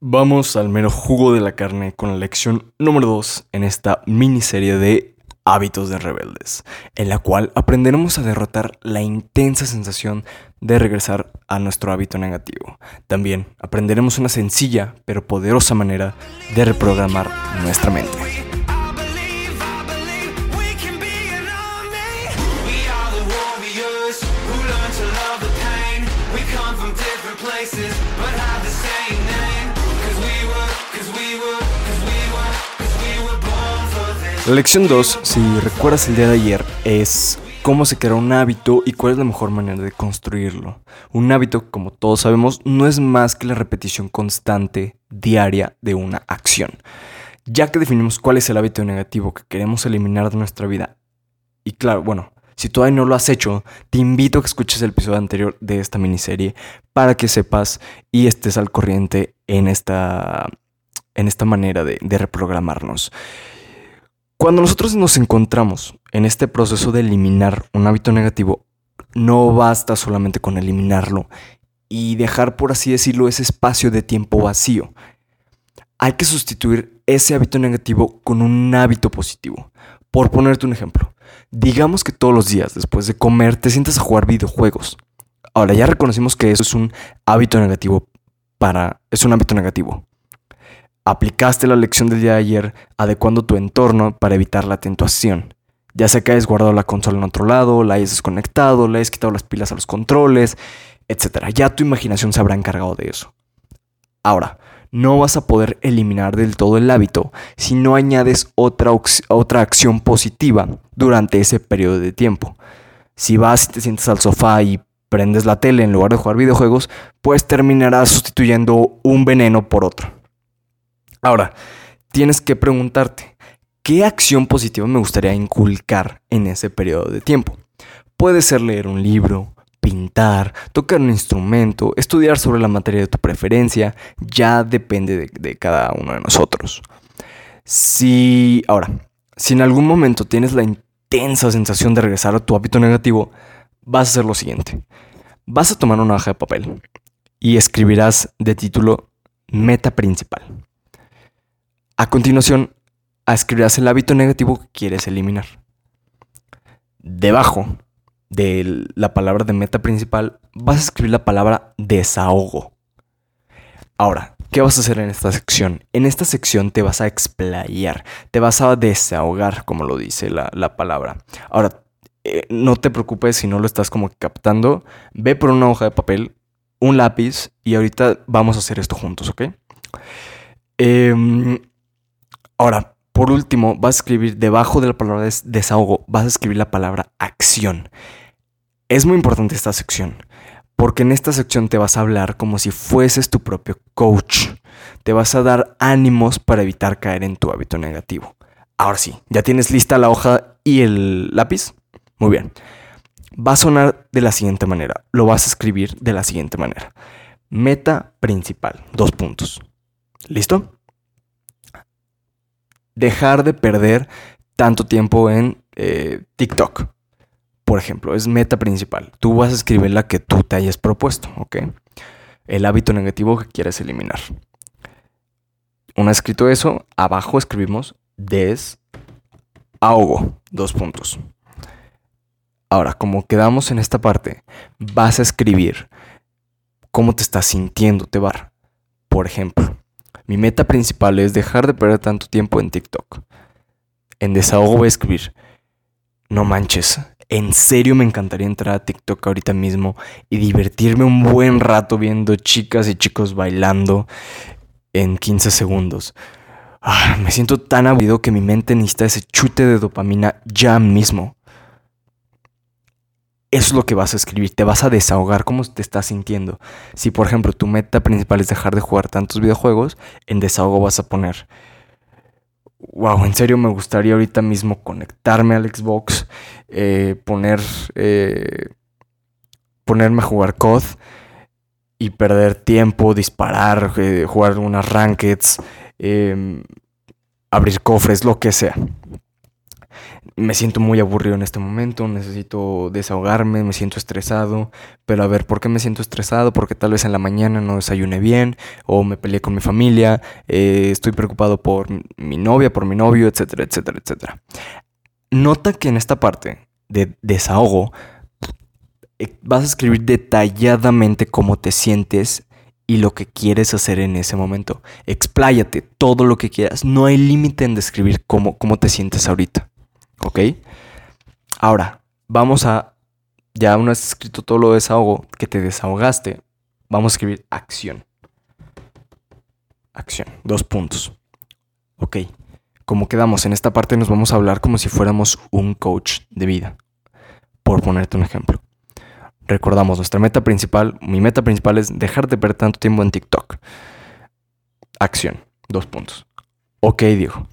Vamos al mero jugo de la carne con la lección número 2 en esta miniserie de Hábitos de Rebeldes, en la cual aprenderemos a derrotar la intensa sensación de regresar a nuestro hábito negativo. También aprenderemos una sencilla pero poderosa manera de reprogramar nuestra mente. La lección 2, si recuerdas el día de ayer, es cómo se crea un hábito y cuál es la mejor manera de construirlo. Un hábito, como todos sabemos, no es más que la repetición constante, diaria, de una acción. Ya que definimos cuál es el hábito negativo que queremos eliminar de nuestra vida. Y claro, bueno, si todavía no lo has hecho, te invito a que escuches el episodio anterior de esta miniserie para que sepas y estés al corriente en esta, en esta manera de, de reprogramarnos. Cuando nosotros nos encontramos en este proceso de eliminar un hábito negativo, no basta solamente con eliminarlo y dejar, por así decirlo, ese espacio de tiempo vacío. Hay que sustituir ese hábito negativo con un hábito positivo. Por ponerte un ejemplo, digamos que todos los días después de comer te sientas a jugar videojuegos. Ahora ya reconocimos que eso es un hábito negativo para es un hábito negativo aplicaste la lección del día de ayer adecuando tu entorno para evitar la tentación. Ya sea que hayas guardado la consola en otro lado, la hayas desconectado, le hayas quitado las pilas a los controles, etc. Ya tu imaginación se habrá encargado de eso. Ahora, no vas a poder eliminar del todo el hábito si no añades otra, otra acción positiva durante ese periodo de tiempo. Si vas y te sientes al sofá y prendes la tele en lugar de jugar videojuegos, pues terminarás sustituyendo un veneno por otro. Ahora, tienes que preguntarte, ¿qué acción positiva me gustaría inculcar en ese periodo de tiempo? Puede ser leer un libro, pintar, tocar un instrumento, estudiar sobre la materia de tu preferencia, ya depende de, cada uno de nosotros. Si, ahora, si en algún momento tienes la intensa sensación de regresar a tu hábito negativo, vas a hacer lo siguiente. Vas a tomar una hoja de papel y escribirás de título Meta principal. A continuación, escribirás el hábito negativo que quieres eliminar. Debajo de la palabra de meta principal vas a escribir la palabra desahogo. Ahora, ¿qué vas a hacer en esta sección? En esta sección te vas a explayar, te vas a desahogar, como lo dice la, palabra. Ahora, eh, no te preocupes si no lo estás como captando. Ve por una hoja de papel, un lápiz y ahorita vamos a hacer esto juntos, ¿ok? Eh, Ahora, por último, vas a escribir debajo de la palabra desahogo, vas a escribir la palabra acción. Es muy importante esta sección, porque en esta sección te vas a hablar como si fueses tu propio coach. Te vas a dar ánimos para evitar caer en tu hábito negativo. Ahora sí, ¿ya tienes lista la hoja y el lápiz? Muy bien. Va a sonar de la siguiente manera. Lo vas a escribir de la siguiente manera. Meta principal. Dos puntos. ¿Listo? Dejar de perder tanto tiempo en eh, TikTok. Por ejemplo, es meta principal. Tú vas a escribir la que tú te hayas propuesto, ¿ok? El hábito negativo que quieres eliminar. Una escrito eso, abajo escribimos desahogo. Dos puntos. Ahora, como quedamos en esta parte, vas a escribir cómo te estás sintiendo, te bar. Por ejemplo, mi meta principal es dejar de perder tanto tiempo en TikTok. En desahogo voy a escribir, no manches, en serio me encantaría entrar a TikTok ahorita mismo y divertirme un buen rato viendo chicas y chicos bailando en 15 segundos. Ah, me siento tan aburrido que mi mente necesita ese chute de dopamina ya mismo. Es lo que vas a escribir, te vas a desahogar cómo te estás sintiendo. Si por ejemplo tu meta principal es dejar de jugar tantos videojuegos, en desahogo vas a poner, wow, en serio me gustaría ahorita mismo conectarme al Xbox, eh, poner, eh, ponerme a jugar COD y perder tiempo, disparar, eh, jugar algunas rankeds, em, abrir cofres, lo que sea. Me siento muy aburrido en este momento, necesito desahogarme, me siento estresado, pero a ver, ¿por qué me siento estresado? Porque tal vez en la mañana no desayuné bien, o me peleé con mi familia, eh, estoy preocupado por mi novia, por mi novio, etcétera, etcétera, etcétera. Nota que en esta parte de desahogo, eh, vas a escribir detalladamente cómo te sientes y lo que quieres hacer en ese momento. Expláyate todo lo que quieras. No hay límite en describir cómo, cómo te sientes ahorita. ¿Ok? Ahora, vamos a, ya una vez escrito todo lo de desahogo, que te desahogaste, vamos a escribir acción. Acción, dos puntos. Ok, como quedamos en esta parte nos vamos a hablar como si fuéramos un coach de vida. Por ponerte un ejemplo. Recordamos, nuestra meta principal, mi meta principal es dejar de perder tanto tiempo en TikTok. Acción, dos puntos. Ok, Diego.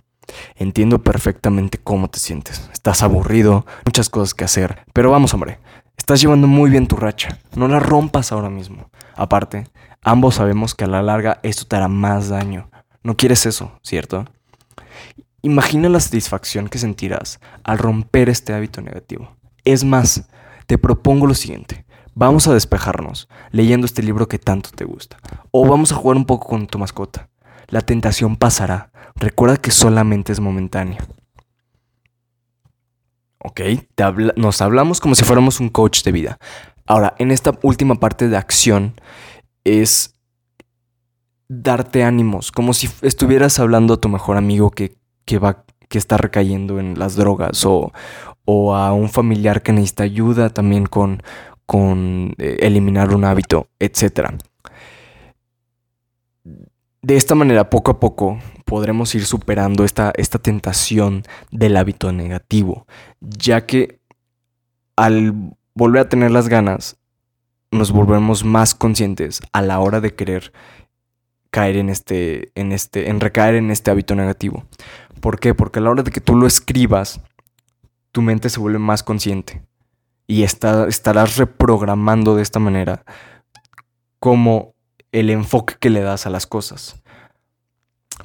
Entiendo perfectamente cómo te sientes. Estás aburrido, muchas cosas que hacer. Pero vamos, hombre. Estás llevando muy bien tu racha. No la rompas ahora mismo. Aparte, ambos sabemos que a la larga esto te hará más daño. No quieres eso, ¿cierto? Imagina la satisfacción que sentirás al romper este hábito negativo. Es más, te propongo lo siguiente. Vamos a despejarnos leyendo este libro que tanto te gusta. O vamos a jugar un poco con tu mascota. La tentación pasará. Recuerda que solamente es momentánea. ¿Ok? nos hablamos como si fuéramos un coach de vida. Ahora, en esta última parte de acción es darte ánimos, como si estuvieras hablando a tu mejor amigo que, que va que está recayendo en las drogas o, o a un familiar que necesita ayuda también con, con eh, eliminar un hábito, etc. De esta manera, poco a poco, podremos ir superando esta, esta tentación del hábito negativo, ya que al volver a tener las ganas, nos volvemos más conscientes a la hora de querer caer en este, en este, en recaer en este hábito negativo. ¿Por qué? Porque a la hora de que tú lo escribas, tu mente se vuelve más consciente y estarás reprogramando de esta manera como el enfoque que le das a las cosas.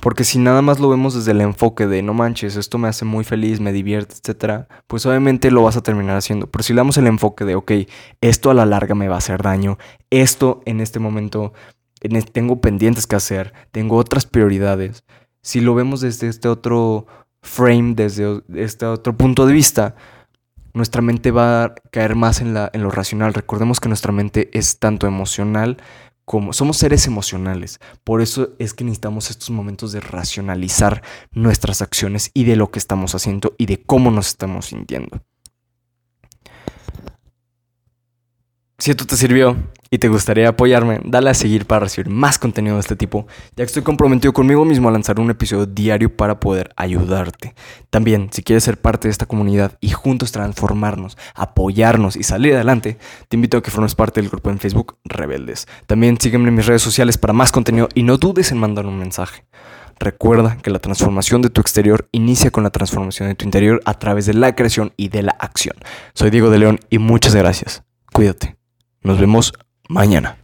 Porque si nada más lo vemos desde el enfoque de no manches, esto me hace muy feliz, me divierte, etc., pues obviamente lo vas a terminar haciendo. Pero si le damos el enfoque de, ok, esto a la larga me va a hacer daño, esto en este momento tengo pendientes que hacer, tengo otras prioridades. Si lo vemos desde este otro frame, desde este otro punto de vista, nuestra mente va a caer más en, la, en lo racional. Recordemos que nuestra mente es tanto emocional como somos seres emocionales. Por eso es que necesitamos estos momentos de racionalizar nuestras acciones y de lo que estamos haciendo y de cómo nos estamos sintiendo. Si esto te sirvió y te gustaría apoyarme, dale a seguir para recibir más contenido de este tipo, ya que estoy comprometido conmigo mismo a lanzar un episodio diario para poder ayudarte. También, si quieres ser parte de esta comunidad y juntos transformarnos, apoyarnos y salir adelante, te invito a que formes parte del grupo en Facebook Rebeldes. También sígueme en mis redes sociales para más contenido y no dudes en mandar un mensaje. Recuerda que la transformación de tu exterior inicia con la transformación de tu interior a través de la creación y de la acción. Soy Diego de León y muchas gracias. Cuídate. Nos vemos mañana.